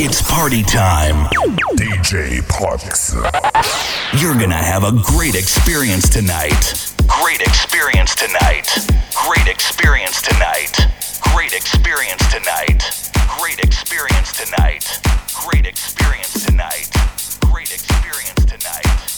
It's party time. DJ Parks. You're gonna have a great experience tonight. Great experience tonight. Great experience tonight. Great experience tonight. Great experience tonight. Great experience tonight. Great experience tonight.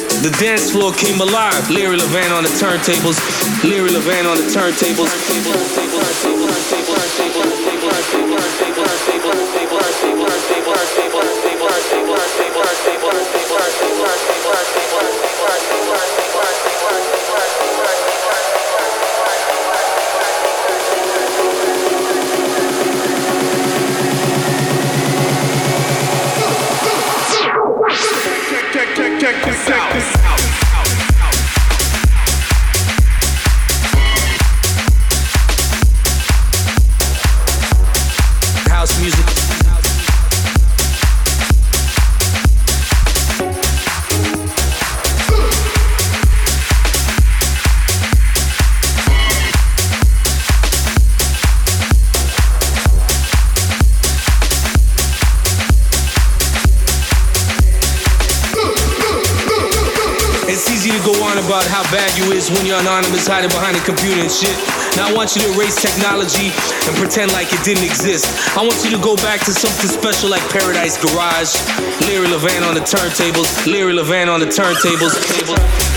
The dance floor came alive. Larry Levan on the turntables. Larry Levan on the turntables. about how bad you is when you're anonymous hiding behind a computer and shit. Now I want you to erase technology and pretend like it didn't exist. I want you to go back to something special like Paradise Garage. Larry Levan on the turntables. Larry Levan on the turntables.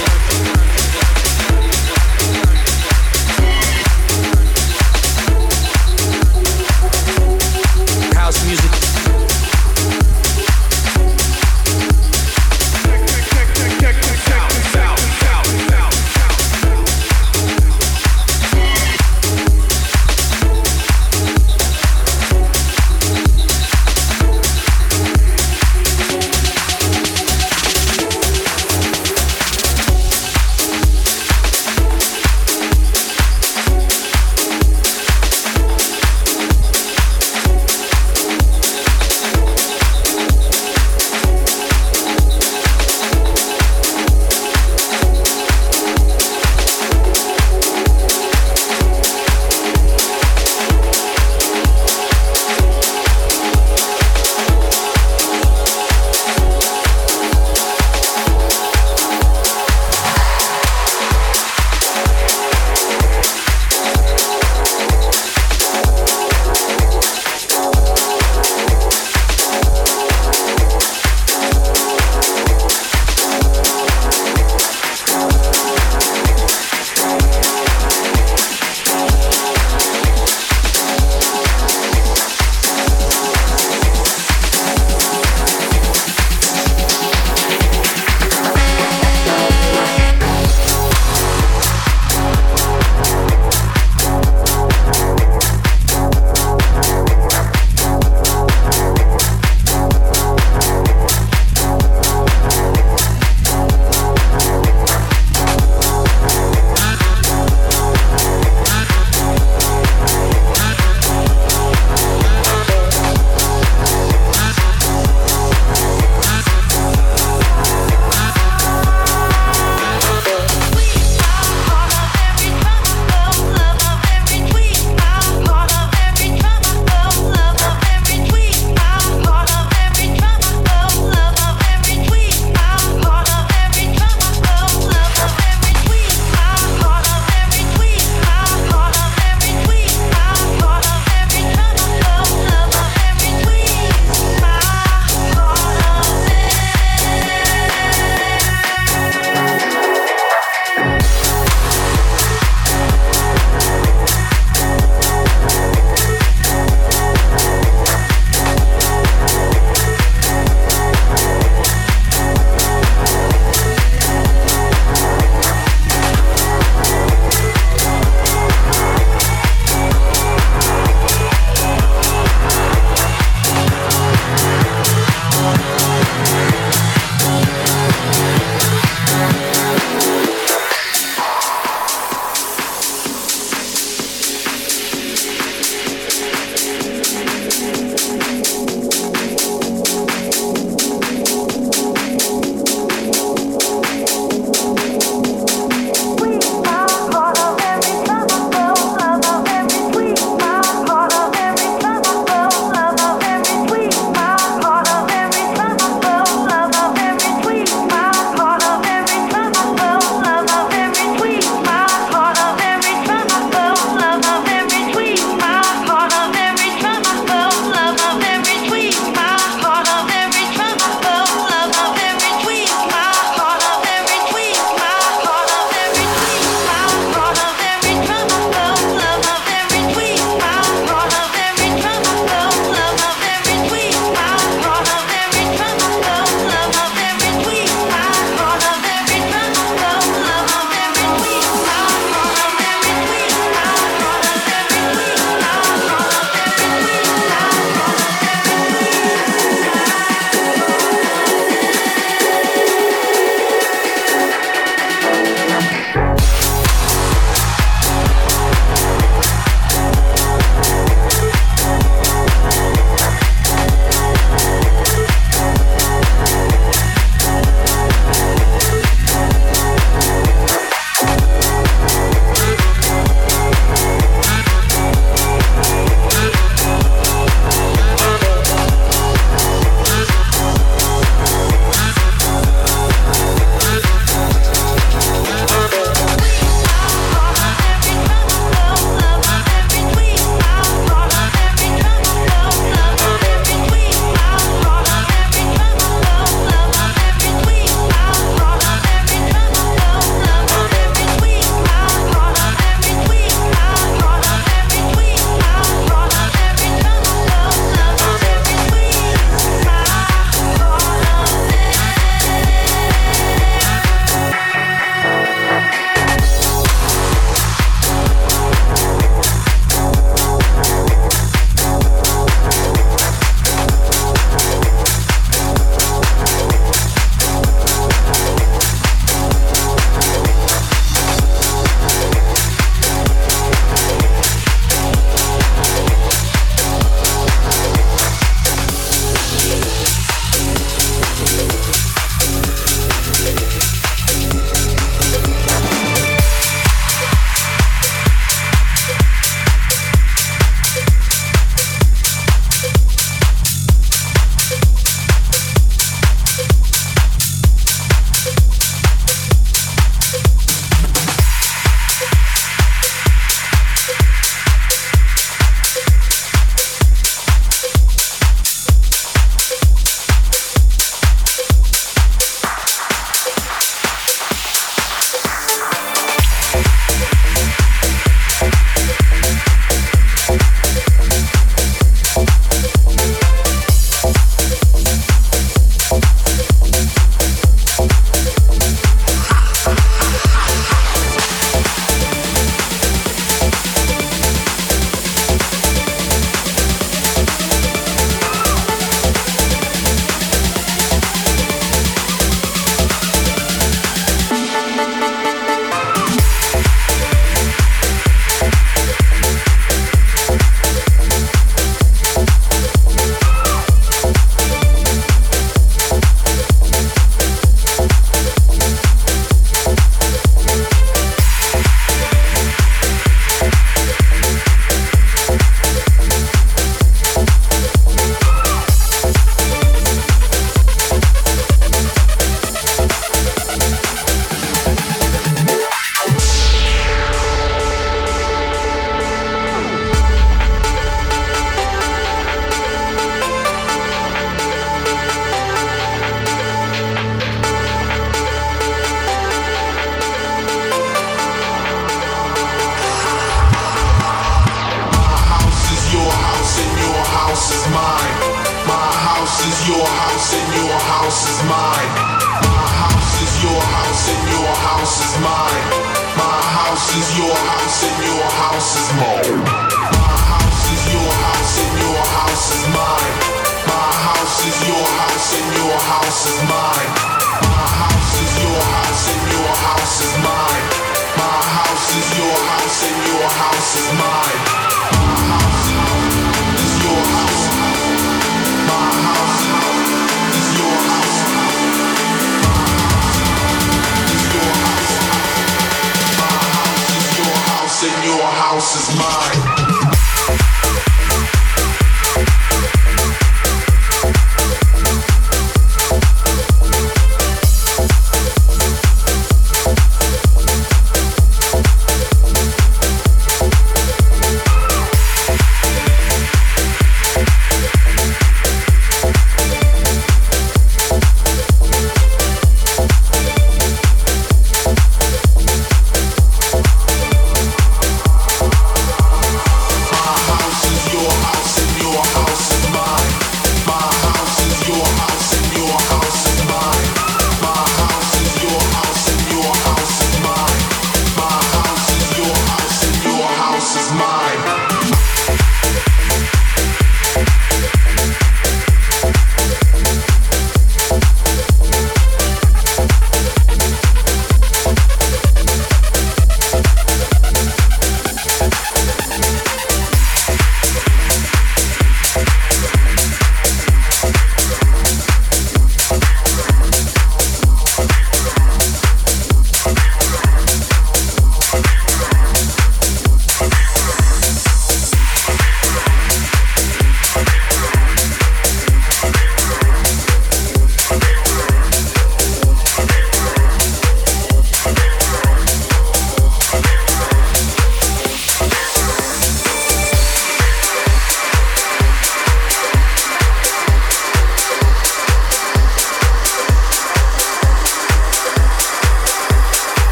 Is your house and your house is mine. My house is your house and your house is mine. My house is your house and your house is mine. My house is your house and your house is mine. My house is your house and your house is mine. My house is your house. House is mine.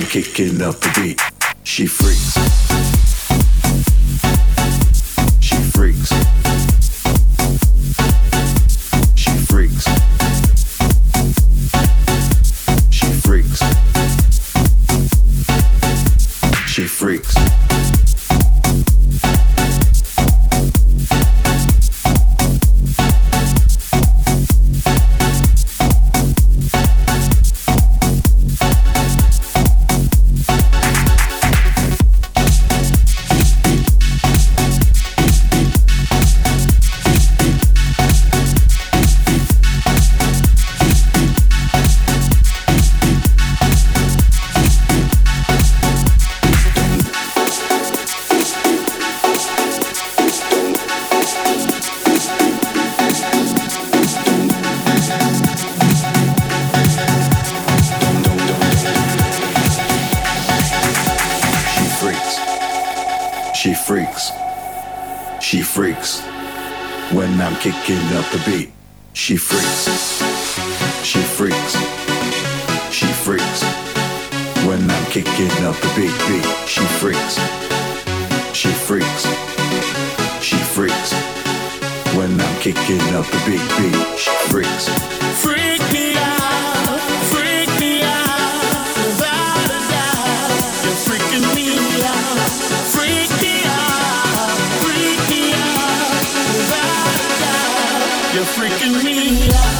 Kicking up the beat. She freaks. She me fucking me.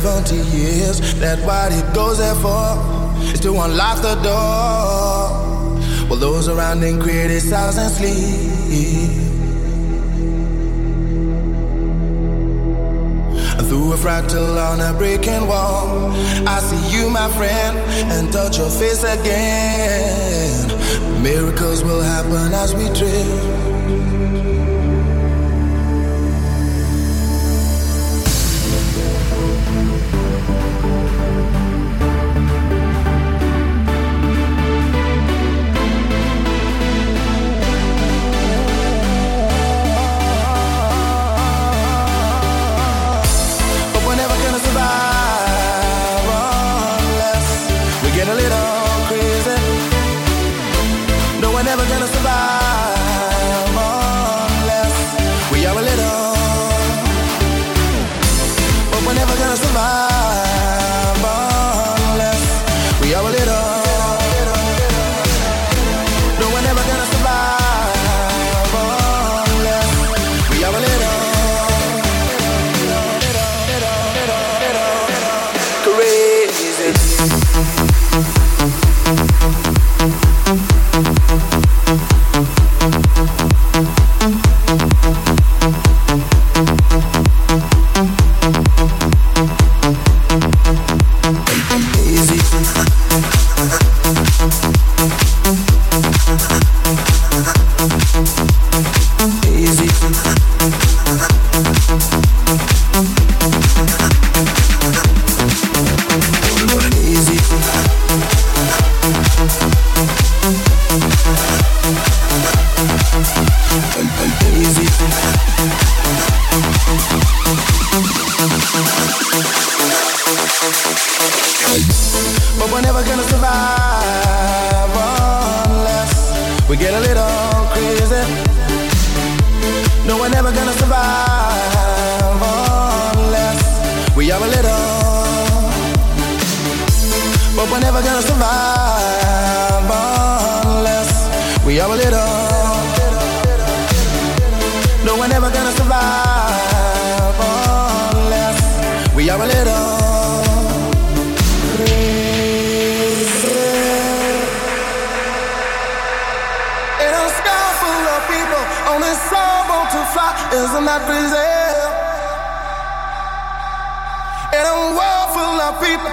70 years that what it goes there for is to unlock the door. While those around him criticize and sleep. Through a fractal on a breaking wall, I see you, my friend, and touch your face again. Miracles will happen as we drift. Daisy.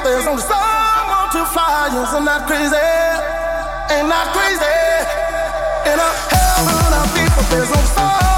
there's only someone to fly. Yes, I'm not crazy, ain't not crazy. In a hell of people, there's only someone.